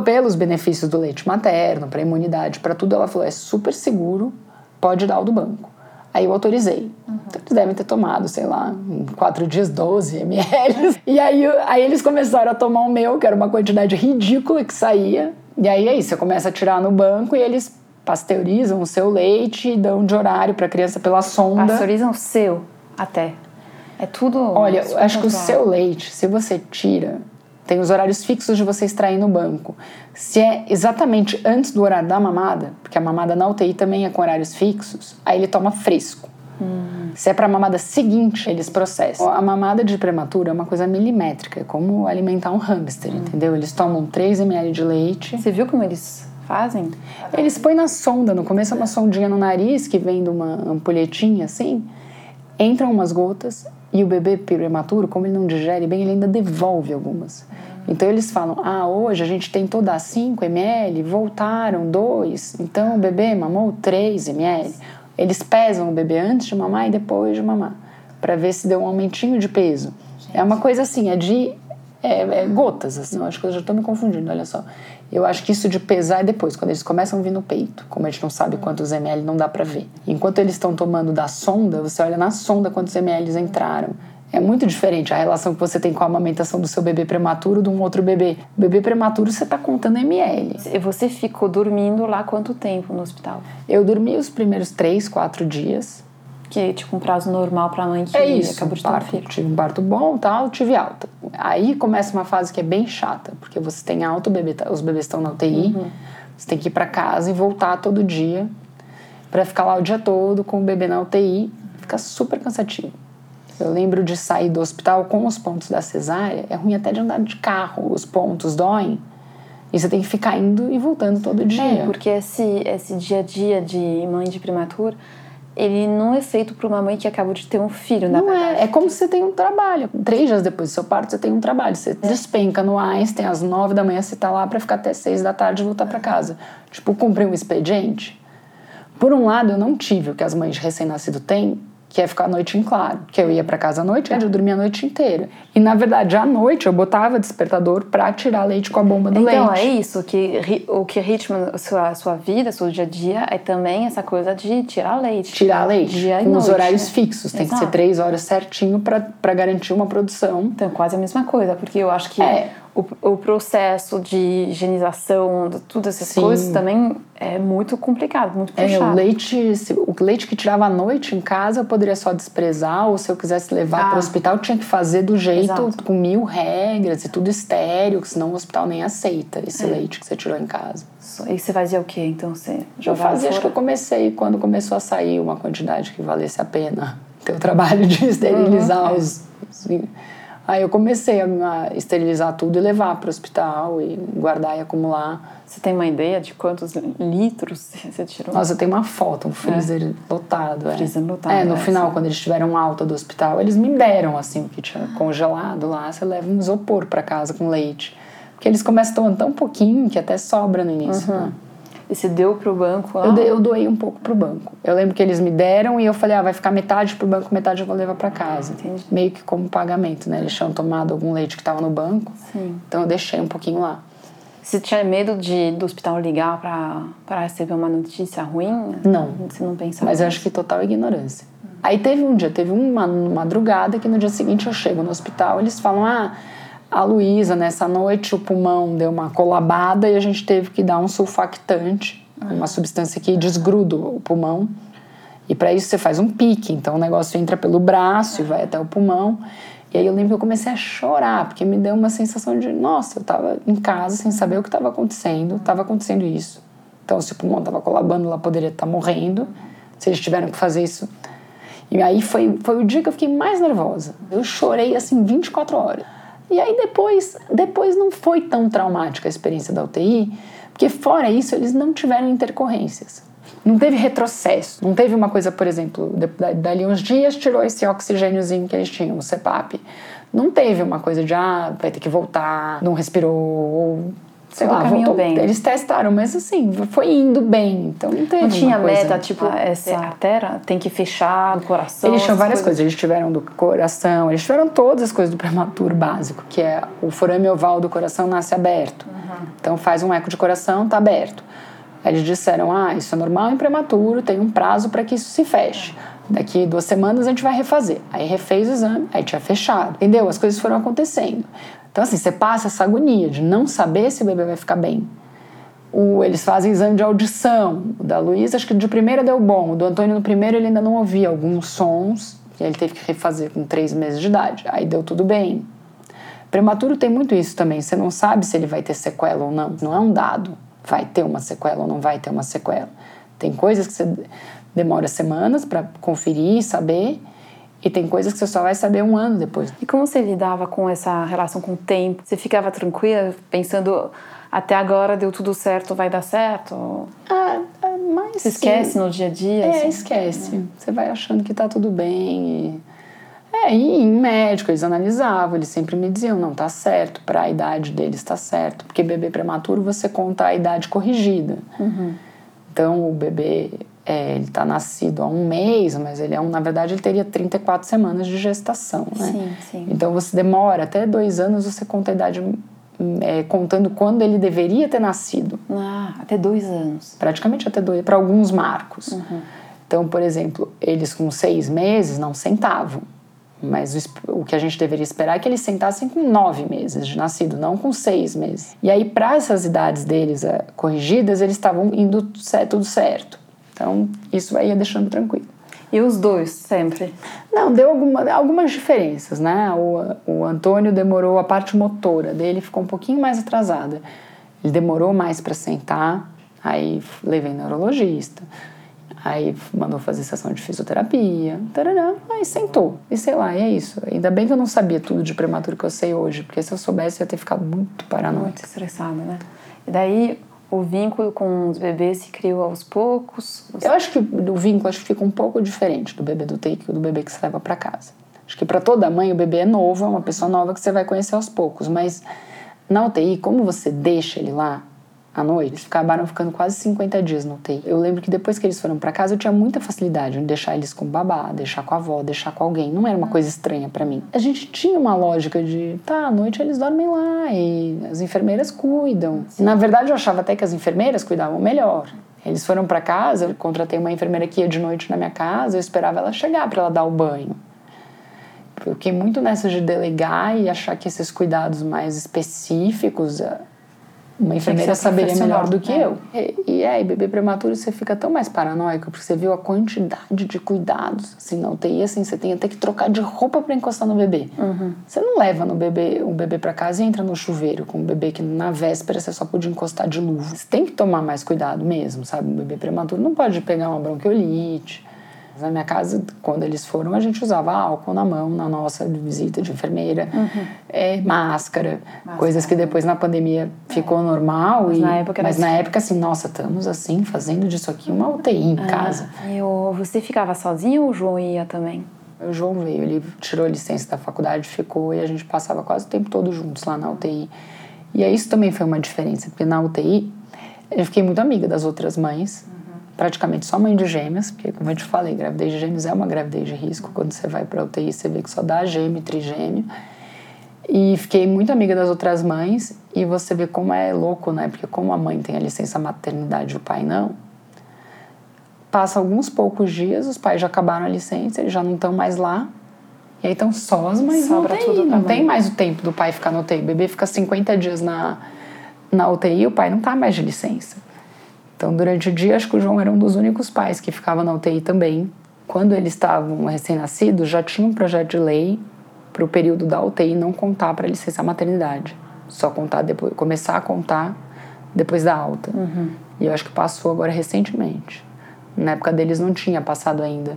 pelos benefícios do leite materno, para imunidade, para tudo, ela falou: é super seguro, pode dar o do banco. Aí eu autorizei. Então eles devem ter tomado, sei lá, em quatro dias 12 ml. E aí, aí eles começaram a tomar o meu, que era uma quantidade ridícula que saía. E aí é isso, você começa a tirar no banco e eles pasteurizam o seu leite e dão de horário para a criança pela sonda. Pasteurizam o seu até. É tudo. Olha, acho que o seu leite, se você tira, tem os horários fixos de você extrair no banco. Se é exatamente antes do horário da mamada, porque a mamada na UTI também é com horários fixos, aí ele toma fresco. Se é para a mamada seguinte, eles processam. A mamada de prematuro é uma coisa milimétrica, é como alimentar um hamster, entendeu? Eles tomam 3 ml de leite. Você viu como eles fazem? Eles põem na sonda, no começo é uma sondinha no nariz que vem de uma ampulhetinha assim, entram umas gotas e o bebê prematuro, como ele não digere bem, ele ainda devolve algumas. Então eles falam: ah, hoje a gente tentou dar 5 ml, voltaram 2, então o bebê mamou 3 ml. Eles pesam o bebê antes de mamar e depois de mamar, para ver se deu um aumentinho de peso. É uma coisa assim, é de é, é gotas, assim, eu acho que eu já estou me confundindo, olha só. Eu acho que isso de pesar é depois, quando eles começam a vir no peito. Como a gente não sabe quantos ml, não dá pra ver. Enquanto eles estão tomando da sonda, você olha na sonda quantos ml entraram. É muito diferente a relação que você tem com a amamentação do seu bebê prematuro de um outro bebê. O bebê prematuro você tá contando ml. E Você ficou dormindo lá quanto tempo no hospital? Eu dormi os primeiros três, quatro dias. Que é tipo um prazo normal pra mãe que É isso, acabou de ter um parto, filho. tive um parto bom tal, tive alta. Aí começa uma fase que é bem chata, porque você tem alta, bebê tá- os bebês estão na UTI, você tem que ir para casa e voltar todo dia para ficar lá o dia todo com o bebê na UTI, fica super cansativo. Eu lembro de sair do hospital com os pontos da cesárea, é ruim até de andar de carro, os pontos doem. E você tem que ficar indo e voltando todo dia. É, porque esse, esse dia a dia de mãe de prematuro ele não é feito para uma mãe que acabou de ter um filho, na Não verdade. é, é como se você tem um trabalho. Três dias depois do seu parto, você tem um trabalho. Você despenca no Einstein, às nove da manhã você tá lá para ficar até seis da tarde e voltar para casa. Tipo, cumprir um expediente. Por um lado, eu não tive o que as mães de recém-nascido têm, que é ficar a noite em claro. Que eu ia para casa à noite, eu dormia a noite inteira. E, na verdade, à noite eu botava despertador para tirar leite com a bomba do Então, leite. é isso, que o que ritma a sua, sua vida, seu dia a dia, é também essa coisa de tirar leite. Tirar leite Dia e com os noite. horários fixos. Tem que ser Exato. três horas certinho para garantir uma produção. Então, quase a mesma coisa, porque eu acho que É. o, o processo de higienização, de todas essas Sim. coisas também é muito complicado, muito É, puxado. o leite, se- o leite que tirava à noite em casa eu poderia só desprezar, ou se eu quisesse levar Ah. para o hospital, eu tinha que fazer do jeito Exato. com mil regras e tudo estéreo, que senão o hospital nem aceita É. esse leite que você tirou em casa. E você fazia o quê? Então, você Eu fazia, acho que eu comecei quando começou a sair uma quantidade que valesse a pena ter o trabalho de esterilizar Uhum. os, os- Aí eu comecei a, esterilizar tudo e levar para o hospital e guardar e acumular. Você tem uma ideia de quantos litros você tirou? Nossa, eu tenho uma foto, um freezer lotado. é. Freezer lotado, É, no é, final, sim. quando eles tiveram alta do hospital, eles me deram, assim, o que tinha congelado lá. Você leva um isopor para casa com leite. Porque eles começam tomando tão pouquinho que até sobra no início, né? E você deu pro banco lá? Eu, dei- eu doei um pouco pro banco. Eu lembro que eles me deram e eu falei, ah, vai ficar metade pro banco, metade eu vou levar para casa. Entendi. Meio que como pagamento, né? Eles tinham tomado algum leite que estava no banco. Sim. Então eu deixei um pouquinho lá. Você tinha medo de do hospital ligar pra, pra receber uma notícia ruim? Não. Você não pensava? Mas eu acho que total ignorância. Aí teve um dia, teve uma madrugada que no dia seguinte eu chego no hospital, eles falam: "Ah, a Luísa nessa noite o pulmão deu uma colabada e a gente teve que dar um sulfactante, uma substância que desgruda o pulmão. E para isso você faz um pique, então o negócio entra pelo braço e vai até o pulmão. E aí eu lembro que eu comecei a chorar, porque me deu uma sensação de, nossa, eu tava em casa sem saber o que estava acontecendo, estava acontecendo isso. Então, se o pulmão estava colabando, ela poderia estar morrendo. Se eles tiveram que fazer isso. E aí foi, foi o dia que eu fiquei mais nervosa. Eu chorei assim 24 horas. E aí depois, depois não foi tão traumática a experiência da UTI, porque fora isso eles não tiveram intercorrências. Não teve retrocesso. Não teve uma coisa, por exemplo, dali uns dias tirou esse oxigêniozinho que eles tinham, o CPAP. Não teve uma coisa de, ah, vai ter que voltar, não respirou, ou sei Tudo lá, voltou. bem. Eles testaram, mas assim, foi indo bem. Então não teve Não tinha meta, tipo, essa artéria tem que fechar do coração? Eles tinham várias coisas. Eles tiveram do coração, eles tiveram todas as coisas do prematuro básico, que é o forame oval do coração nasce aberto. Então faz um eco de coração, tá aberto. Eles disseram: ah, isso é normal em prematuro, tem um prazo para que isso se feche. Daqui duas semanas a gente vai refazer. Aí refez o exame, aí tinha fechado. Entendeu? As coisas foram acontecendo. Então, assim, você passa essa agonia de não saber se o bebê vai ficar bem. O, eles fazem exame de audição. O da Luísa, acho que de primeira deu bom. O do Antônio, no primeiro, ele ainda não ouvia alguns sons. E ele teve que refazer com três meses de idade. Aí deu tudo bem. Prematuro tem muito isso também. Você não sabe se ele vai ter sequela ou não. Não é um dado. Vai ter uma sequela ou não vai ter uma sequela. Tem coisas que você demora semanas para conferir saber. E tem coisas que você só vai saber um ano depois. E como você lidava com essa relação com o tempo? Você ficava tranquila, pensando até agora deu tudo certo, vai dar certo? Ah, ah, mas Você esquece no dia a dia? É, assim? esquece. Você vai achando que tá tudo bem. E... É, e em médico, eles analisavam, eles sempre me diziam, não, tá certo, para a idade deles tá certo. Porque bebê prematuro você conta a idade corrigida. Então o bebê, é, ele tá nascido há um mês, mas ele é um, na verdade, ele teria 34 semanas de gestação, né? Sim, sim. Então você demora até dois anos, você conta a idade é, contando quando ele deveria ter nascido Ah, até dois anos. praticamente até dois, para alguns marcos. Então, por exemplo, eles com seis meses não sentavam, mas o, o que a gente deveria esperar é que eles sentassem com nove meses de nascido, não com seis meses. E aí, para essas idades deles eh, corrigidas, eles estavam indo tudo certo. Então, isso aí ia deixando tranquilo. E os dois, sempre? Não, deu alguma, algumas diferenças, né? O, o Antônio demorou, a parte motora dele ficou um pouquinho mais atrasada. Ele demorou mais para sentar, aí levei neurologista, aí mandou fazer sessão de fisioterapia, tarará, aí sentou. E sei lá, e é isso. Ainda bem que eu não sabia tudo de prematuro que eu sei hoje, porque se eu soubesse eu ia ter ficado muito paranoica. Muito estressada, né? E daí o vínculo com os bebês se criou aos poucos? Eu acho que o vínculo acho que fica um pouco diferente do bebê do que do bebê que você leva para casa. Acho que para toda mãe o bebê é novo, é uma pessoa nova que você vai conhecer aos poucos, mas na UTI, como você deixa ele lá, à noite, eles acabaram ficando quase 50 dias no UTI. Eu lembro que depois que eles foram para casa, eu tinha muita facilidade em deixar eles com babá, deixar com a avó, deixar com alguém. Não era uma coisa estranha para mim. A gente tinha uma lógica de, tá, à noite eles dormem lá e as enfermeiras cuidam. E, na verdade, eu achava até que as enfermeiras cuidavam melhor. Eles foram para casa, eu contratei uma enfermeira que ia de noite na minha casa, eu esperava ela chegar para ela dar o banho. Eu fiquei muito nessa de delegar e achar que esses cuidados mais específicos uma enfermeira saberia melhor do que né? eu. E, e é, e bebê prematuro você fica tão mais paranoico, porque você viu a quantidade de cuidados, assim, na UTI, assim, você tem até que trocar de roupa para encostar no bebê. Você não leva no bebê, um bebê para casa e entra no chuveiro com um bebê que na véspera você só podia encostar de luva. Você tem que tomar mais cuidado mesmo, sabe? Um bebê prematuro não pode pegar uma bronquiolite. Na minha casa, quando eles foram, a gente usava álcool na mão, na nossa visita de enfermeira, é, máscara, coisas que depois na pandemia ficou normal. Mas e, na época mas na assim. época, assim, nossa, estamos assim, fazendo disso aqui uma UTI em casa. Eu, você ficava sozinho ou o João ia também? O João veio, ele tirou a licença da faculdade, ficou e a gente passava quase o tempo todo juntos lá na UTI. E aí isso também foi uma diferença, porque na UTI eu fiquei muito amiga das outras mães, praticamente só mãe de gêmeas, porque como eu te falei, gravidez de gêmeos é uma gravidez de risco. Quando você vai para UTI, você vê que só dá gêmeo e trigêmeo. E fiquei muito amiga das outras mães e você vê como é louco, né? Porque como a mãe tem a licença maternidade e o pai não, passa alguns poucos dias, os pais já acabaram a licença, eles já não estão mais lá. E aí estão só as mães na Sobra UTI. tudo não tem mãe. mais o tempo do pai ficar na UTI. O bebê fica 50 dias na, na UTI e o pai não tá mais de licença. Então, durante o dia, acho que o João era um dos únicos pais que ficava na UTI também. Quando eles estavam recém-nascidos, já tinha um projeto de lei para o período da UTI não contar para licença maternidade. Só contar depois, começar a contar depois da alta. E eu acho que passou agora recentemente. Na época deles não tinha passado ainda.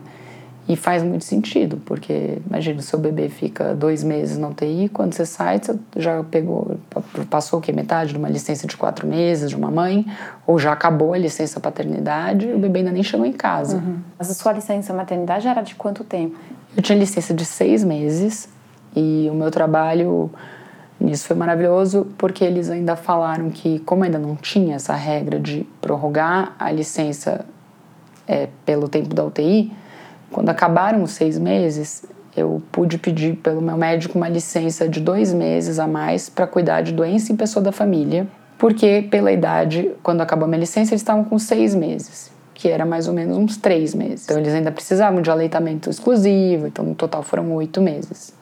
E faz muito sentido, porque imagina, o seu bebê fica dois meses na UTI, quando você sai, você já pegou, passou o quê? Metade de uma licença de quatro meses de uma mãe, ou já acabou a licença paternidade, o bebê ainda nem chegou em casa. Mas a sua licença maternidade era de quanto tempo? Eu tinha licença de seis meses e o meu trabalho nisso foi maravilhoso porque eles ainda falaram que, como ainda não tinha essa regra de prorrogar a licença é, pelo tempo da UTI, quando acabaram os seis meses, eu pude pedir pelo meu médico uma licença de dois meses a mais para cuidar de doença em pessoa da família, porque pela idade, quando acabou a minha licença, eles estavam com seis meses, que era mais ou menos uns três meses. Então eles ainda precisavam de aleitamento exclusivo, então no total foram oito meses.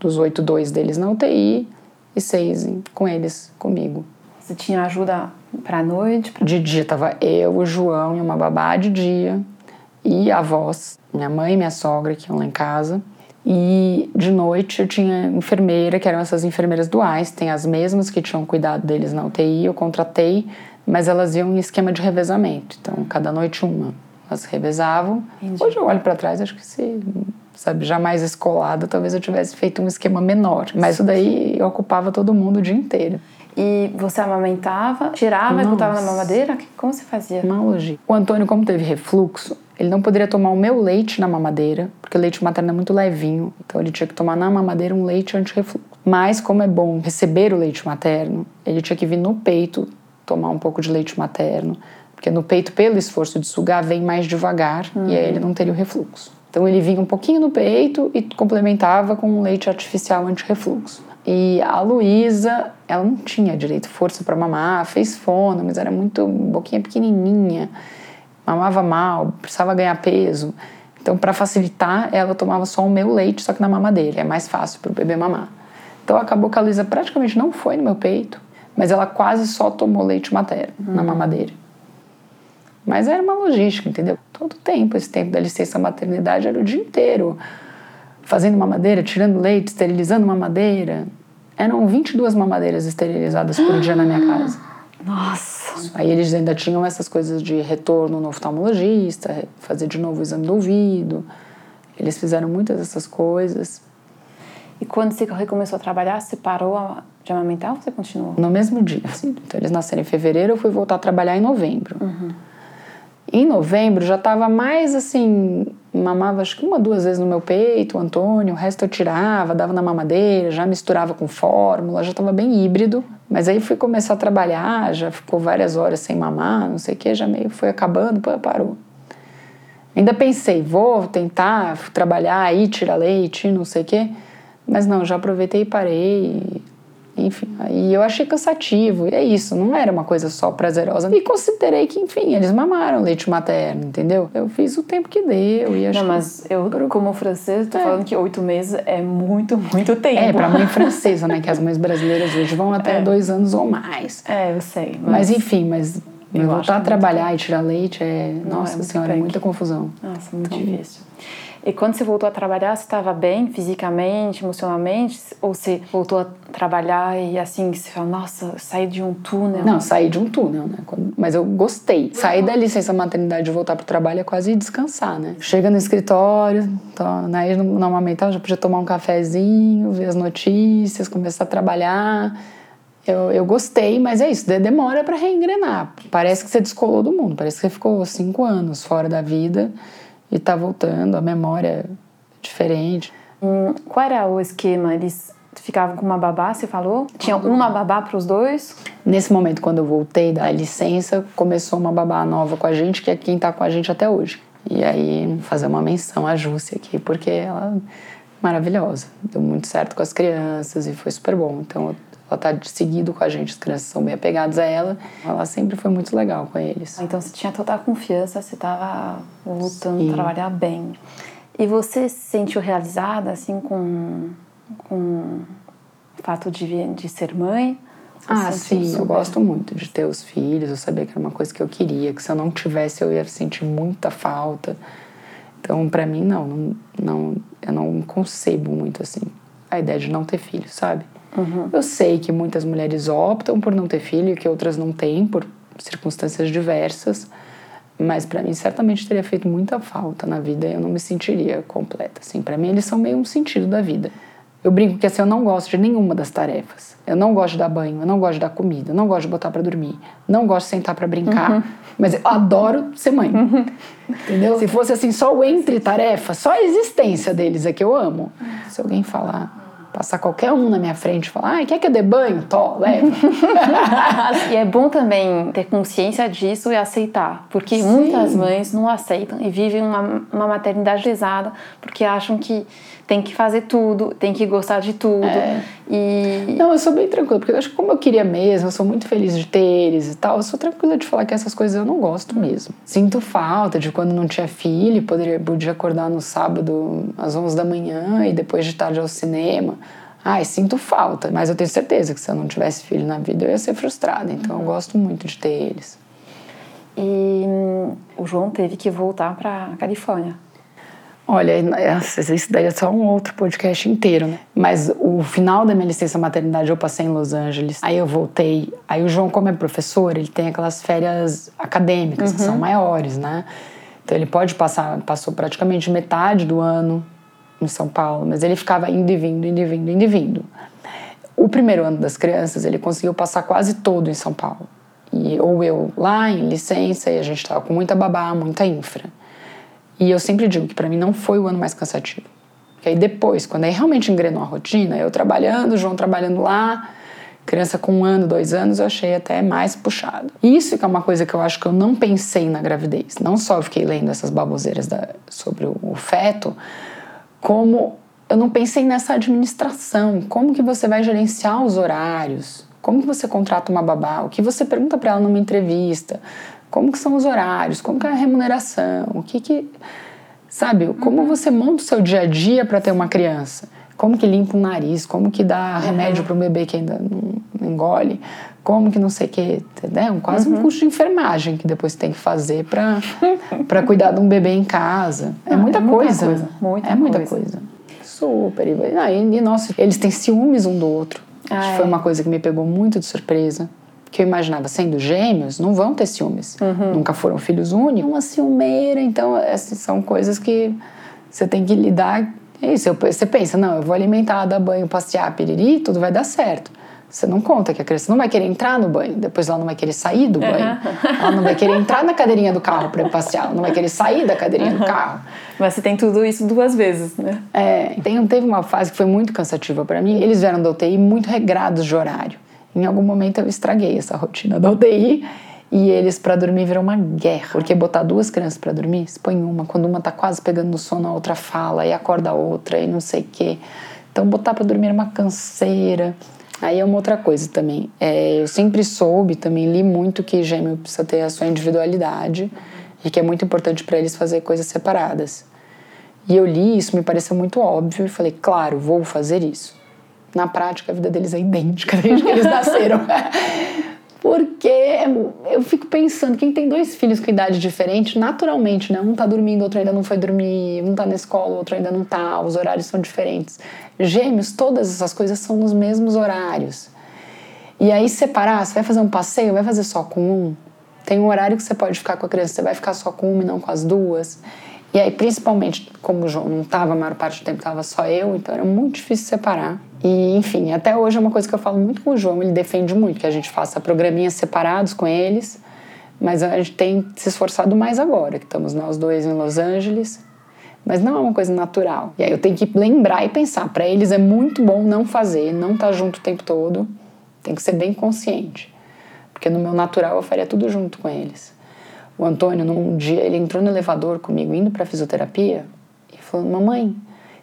Dos oito, dois deles na UTI e seis com eles, comigo. Você tinha ajuda pra noite? Pra... De dia tava eu, o João e uma babá de dia e avós, minha mãe e minha sogra que iam lá em casa. E de noite eu tinha enfermeira, que eram essas enfermeiras duais, tem as mesmas que tinham cuidado deles na UTI, eu contratei, mas elas iam em esquema de revezamento. Então, cada noite uma. Elas revezavam. Entendi. Hoje eu olho para trás, acho que se, sabe, jamais escolada, talvez eu tivesse feito um esquema menor. Mas isso daí ocupava todo mundo o dia inteiro. E você amamentava, tirava e botava na Nossa. mamadeira? Como você fazia? Uma alergia. O Antônio, como teve refluxo, ele não poderia tomar o meu leite na mamadeira, porque o leite materno é muito levinho, então ele tinha que tomar na mamadeira um leite anti-refluxo. Mas, como é bom receber o leite materno, ele tinha que vir no peito tomar um pouco de leite materno, porque no peito, pelo esforço de sugar, vem mais devagar e aí ele não teria o refluxo. Então ele vinha um pouquinho no peito e complementava com um leite artificial anti-refluxo. E a Luísa, ela não tinha direito força para mamar, fez fono, mas era muito boquinha pequenininha, mamava mal, precisava ganhar peso. Então, para facilitar, ela tomava só o meu leite, só que na mamadeira, é mais fácil para o bebê mamar. Então, acabou que a Luísa praticamente não foi no meu peito, mas ela quase só tomou leite materno na mamadeira. Mas era uma logística, entendeu? Todo tempo, esse tempo da licença maternidade era o dia inteiro. Fazendo mamadeira, tirando leite, esterilizando mamadeira. Eram 22 mamadeiras esterilizadas por dia na minha casa. Nossa! Aí eles ainda tinham essas coisas de retorno no oftalmologista, fazer de novo o exame do ouvido. Eles fizeram muitas dessas coisas. E quando você recomeçou a trabalhar, você parou de amamentar ou você continuou? No mesmo dia. assim. Então, eles nasceram em fevereiro, eu fui voltar a trabalhar em novembro. Em novembro já estava mais assim, mamava acho que uma, duas vezes no meu peito, o Antônio, o resto eu tirava, dava na mamadeira, já misturava com fórmula, já estava bem híbrido. Mas aí fui começar a trabalhar, já ficou várias horas sem mamar, não sei o que, já meio foi acabando, pô, parou. Ainda pensei, vou tentar trabalhar aí, tirar leite, não sei o quê. Mas não, já aproveitei e parei. Enfim, aí eu achei cansativo. E é isso, não era uma coisa só prazerosa. E considerei que, enfim, eles mamaram leite materno, entendeu? Eu fiz o tempo que deu. E acho Não, mas eu, como francês, tô falando que oito meses é muito, muito tempo. É, pra mãe francesa, né? Que as mães brasileiras hoje vão até É. dois anos ou mais. É, eu sei. Mas, enfim, mas Eu voltar a muito trabalhar e tirar leite é. Não, nossa é muito senhora, é muita confusão. Nossa, muito difícil. E quando você voltou a trabalhar, você estava bem fisicamente, emocionalmente? Ou você voltou a trabalhar e assim, você fala, nossa, saí de um túnel? Não, saí de um túnel, né? Mas eu gostei. Sair da licença maternidade e voltar pro trabalho é quase descansar, né? Chega no escritório, tô, aí no amamental já podia tomar um cafezinho, ver as notícias, começar a trabalhar. Eu, eu gostei, mas é isso, de- demora para reengrenar. Parece que você descolou do mundo, parece que você ficou cinco anos fora da vida e tá voltando, a memória é diferente. Hum, qual era o esquema? Eles ficavam com uma babá, você falou? Tinha uma babá para os dois? Nesse momento, quando eu voltei da licença, começou uma babá nova com a gente, que é quem tá com a gente até hoje. E aí, fazer uma menção à Júcia aqui, porque ela é maravilhosa. Deu muito certo com as crianças e foi super bom. Então, ela tá seguido com a gente, as crianças são bem apegadas a ela. Ela sempre foi muito legal com eles. Então você tinha total confiança, você estava voltando Sim. trabalhar bem. E você se sentiu realizada, assim, com, com o fato de, de ser mãe? Você Ah, se sim, sentiu eu super- gosto muito de ter os filhos. Eu sabia que era uma coisa que eu queria, que se eu não tivesse eu ia sentir muita falta. Então, pra mim, não, não, não, eu não concebo muito assim a ideia de não ter filho, sabe? Eu sei que muitas mulheres optam por não ter filho e que outras não têm por circunstâncias diversas, mas pra mim certamente teria feito muita falta na vida e eu não me sentiria completa. Assim, para mim eles são meio um sentido da vida. Eu brinco que assim, eu não gosto de nenhuma das tarefas. Eu não gosto de dar banho, eu não gosto de dar comida, eu não gosto de botar pra dormir, não gosto de sentar pra brincar, mas eu adoro ser mãe. Entendeu? Se fosse assim, só o entre tarefas, só a existência deles é que eu amo. Se alguém falar, passar qualquer um na minha frente e falar, ah, quer que eu dê banho? Tó, leva. e é bom também ter consciência disso e aceitar, porque muitas mães não aceitam e vivem uma, uma maternidade pesada porque acham que tem que fazer tudo, tem que gostar de tudo. E Não, eu sou bem tranquila, porque eu acho que como eu queria mesmo, eu sou muito feliz de ter eles e tal, eu sou tranquila de falar que essas coisas eu não gosto mesmo. Sinto falta de quando não tinha filho, poderia, podia acordar no sábado às 11 da manhã e depois de tarde ao cinema. Ai, sinto falta, mas eu tenho certeza que se eu não tivesse filho na vida eu ia ser frustrada, então eu gosto muito de ter eles. E hum, o João teve que voltar para Califórnia. Olha, isso daí é só um outro podcast inteiro, né? Mas o final da minha licença maternidade eu passei em Los Angeles. Aí eu voltei. Aí o João, como é professor, ele tem aquelas férias acadêmicas que são maiores, né? Então ele pode passar, passou praticamente metade do ano em São Paulo, mas ele ficava indo e vindo, indo e vindo, indo e vindo. O primeiro ano das crianças ele conseguiu passar quase todo em São Paulo. E, ou eu lá em licença e a gente tava com muita babá, muita infra. E eu sempre digo que para mim não foi o ano mais cansativo. Porque aí depois, quando aí realmente engrenou a rotina, eu trabalhando, João trabalhando lá, criança com um ano, dois anos, eu achei até mais puxado. Isso que é uma coisa que eu acho que eu não pensei na gravidez. Não só eu fiquei lendo essas baboseiras da- sobre o feto, como eu não pensei nessa administração. Como que você vai gerenciar os horários? Como que você contrata uma babá? O que você pergunta para ela numa entrevista? Como que são os horários? Como que é a remuneração? O que que... Sabe, como você monta o seu dia a dia para ter uma criança? Como que limpa o nariz? Como que dá remédio para um bebê que ainda não, engole? Como que não sei o que, entendeu? Quase um curso de enfermagem que depois tem que fazer para cuidar de um bebê em casa. É Ah, muita é muita coisa. coisa, muita é muita coisa. coisa. Super. E, ah, e, e, nossa, eles têm ciúmes um do outro. Ah, é? foi uma coisa que me pegou muito de surpresa. Que eu imaginava, sendo gêmeos, não vão ter ciúmes. Uhum. Nunca foram filhos únicos. Uma ciumeira, então, essas são coisas que você tem que lidar É isso, você pensa, não, eu vou alimentar, dar banho, passear, piriri, tudo vai dar certo. Você não conta que a criança não vai querer entrar no banho, depois ela não vai querer sair do banho. Ela não vai querer entrar na cadeirinha do carro para passear, ela não vai querer sair da cadeirinha do carro. Mas você tem tudo isso duas vezes, né? É, tem, teve uma fase que foi muito cansativa para mim. Eles vieram da UTI muito regrados de horário. Em algum momento eu estraguei essa rotina da UTI e eles para dormir virou uma guerra. Porque botar duas crianças para dormir, põe uma, quando uma tá quase pegando no sono, a outra fala e acorda a outra e não sei o quê. Então botar para dormir era uma canseira. Aí é uma outra coisa também. É, eu sempre soube, também li muito que gêmeo precisa ter a sua individualidade e que é muito importante para eles fazer coisas separadas. E eu li isso, me pareceu muito óbvio e falei, claro, vou fazer isso. Na prática, a vida deles é idêntica desde que eles nasceram. Porque eu fico pensando, quem tem dois filhos com idade diferente, naturalmente, né? Um tá dormindo, outro ainda não foi dormir, um tá na escola, outro ainda não tá, os horários são diferentes. Gêmeos, todas essas coisas são nos mesmos horários. E aí separar, você vai fazer um passeio, vai fazer só com um. Tem um horário que você pode ficar com a criança, você vai ficar só com uma e não com as duas. E aí, principalmente, como o João não estava a maior parte do tempo, estava só eu, então era muito difícil separar. E, enfim, até hoje é uma coisa que eu falo muito com o João, ele defende muito que a gente faça programinhas separados com eles, mas a gente tem se esforçado mais agora, que estamos nós dois em Los Angeles, mas não é uma coisa natural. E aí eu tenho que lembrar e pensar, para eles é muito bom não fazer, não estar junto o tempo todo, tem que ser bem consciente, porque no meu natural eu faria tudo junto com eles. O Antônio, num dia, ele entrou no elevador comigo, indo para fisioterapia, e falou: Mamãe,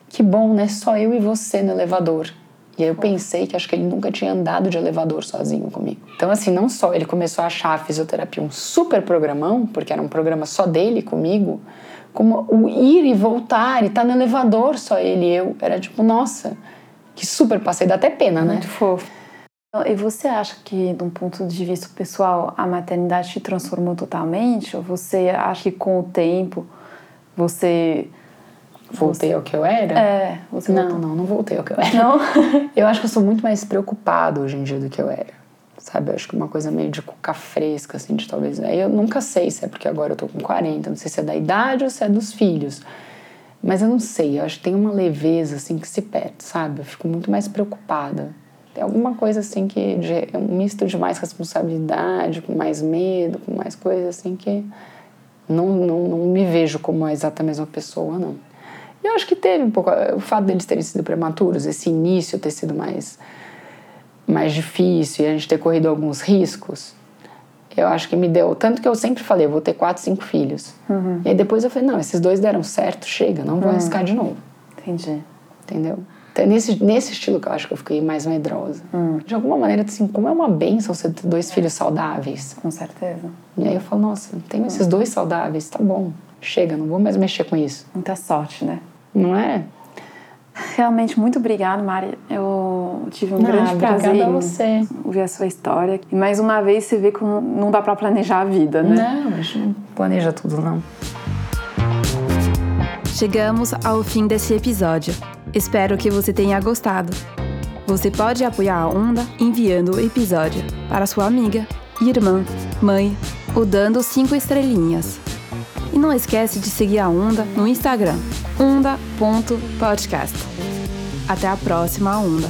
que bom, né? Só eu e você no elevador. E aí eu pensei que acho que ele nunca tinha andado de elevador sozinho comigo. Então, assim, não só ele começou a achar a fisioterapia um super programão, porque era um programa só dele comigo, como o ir e voltar e estar no elevador só ele e eu. Era tipo, nossa, que super passei, dá até pena, né? Muito fofo. E você acha que, de um ponto de vista pessoal, a maternidade te transformou totalmente? Ou você acha que com o tempo você. Voltei ao que eu era? É, você Não, voltou- não, não voltei ao que eu era. Não? Eu acho que eu sou muito mais preocupado hoje em dia do que eu era. Sabe? Eu acho que uma coisa meio de cuca fresca, assim, de talvez. Aí eu nunca sei se é porque agora eu tô com 40, não sei se é da idade ou se é dos filhos. Mas eu não sei, eu acho que tem uma leveza, assim, que se perde, sabe? Eu fico muito mais preocupada. Tem alguma coisa, assim, que de- é um misto de mais responsabilidade, com mais medo, com mais coisa, assim, que não, não, não me vejo como a exata mesma pessoa, não. E eu acho que teve um pouco. O fato deles terem sido prematuros, esse início ter sido mais, mais difícil e a gente ter corrido alguns riscos, eu acho que me deu. Tanto que eu sempre falei, eu vou ter quatro, cinco filhos. E aí depois eu falei, não, esses dois deram certo, chega, não vou arriscar de novo. Entendi. Entendeu? Então, nesse, nesse estilo que eu acho que eu fiquei mais medrosa. De alguma maneira, assim, como é uma benção você ter dois filhos saudáveis. Com certeza. E aí eu falo, nossa, tenho esses dois saudáveis, tá bom. Chega, não vou mais mexer com isso. Muita sorte, né? Não é? Realmente, muito obrigada, Mari. Eu tive um Ah, grande obrigada prazer a em você. ouvir a sua história. E mais uma vez você vê como não dá pra planejar a vida, né? Não, a gente não planeja tudo, não. Chegamos ao fim desse episódio. Espero que você tenha gostado. Você pode apoiar a Onda enviando o episódio para sua amiga, irmã, mãe ou dando cinco estrelinhas. E não esquece de seguir a Onda no Instagram, onda.podcast. Até a próxima Onda.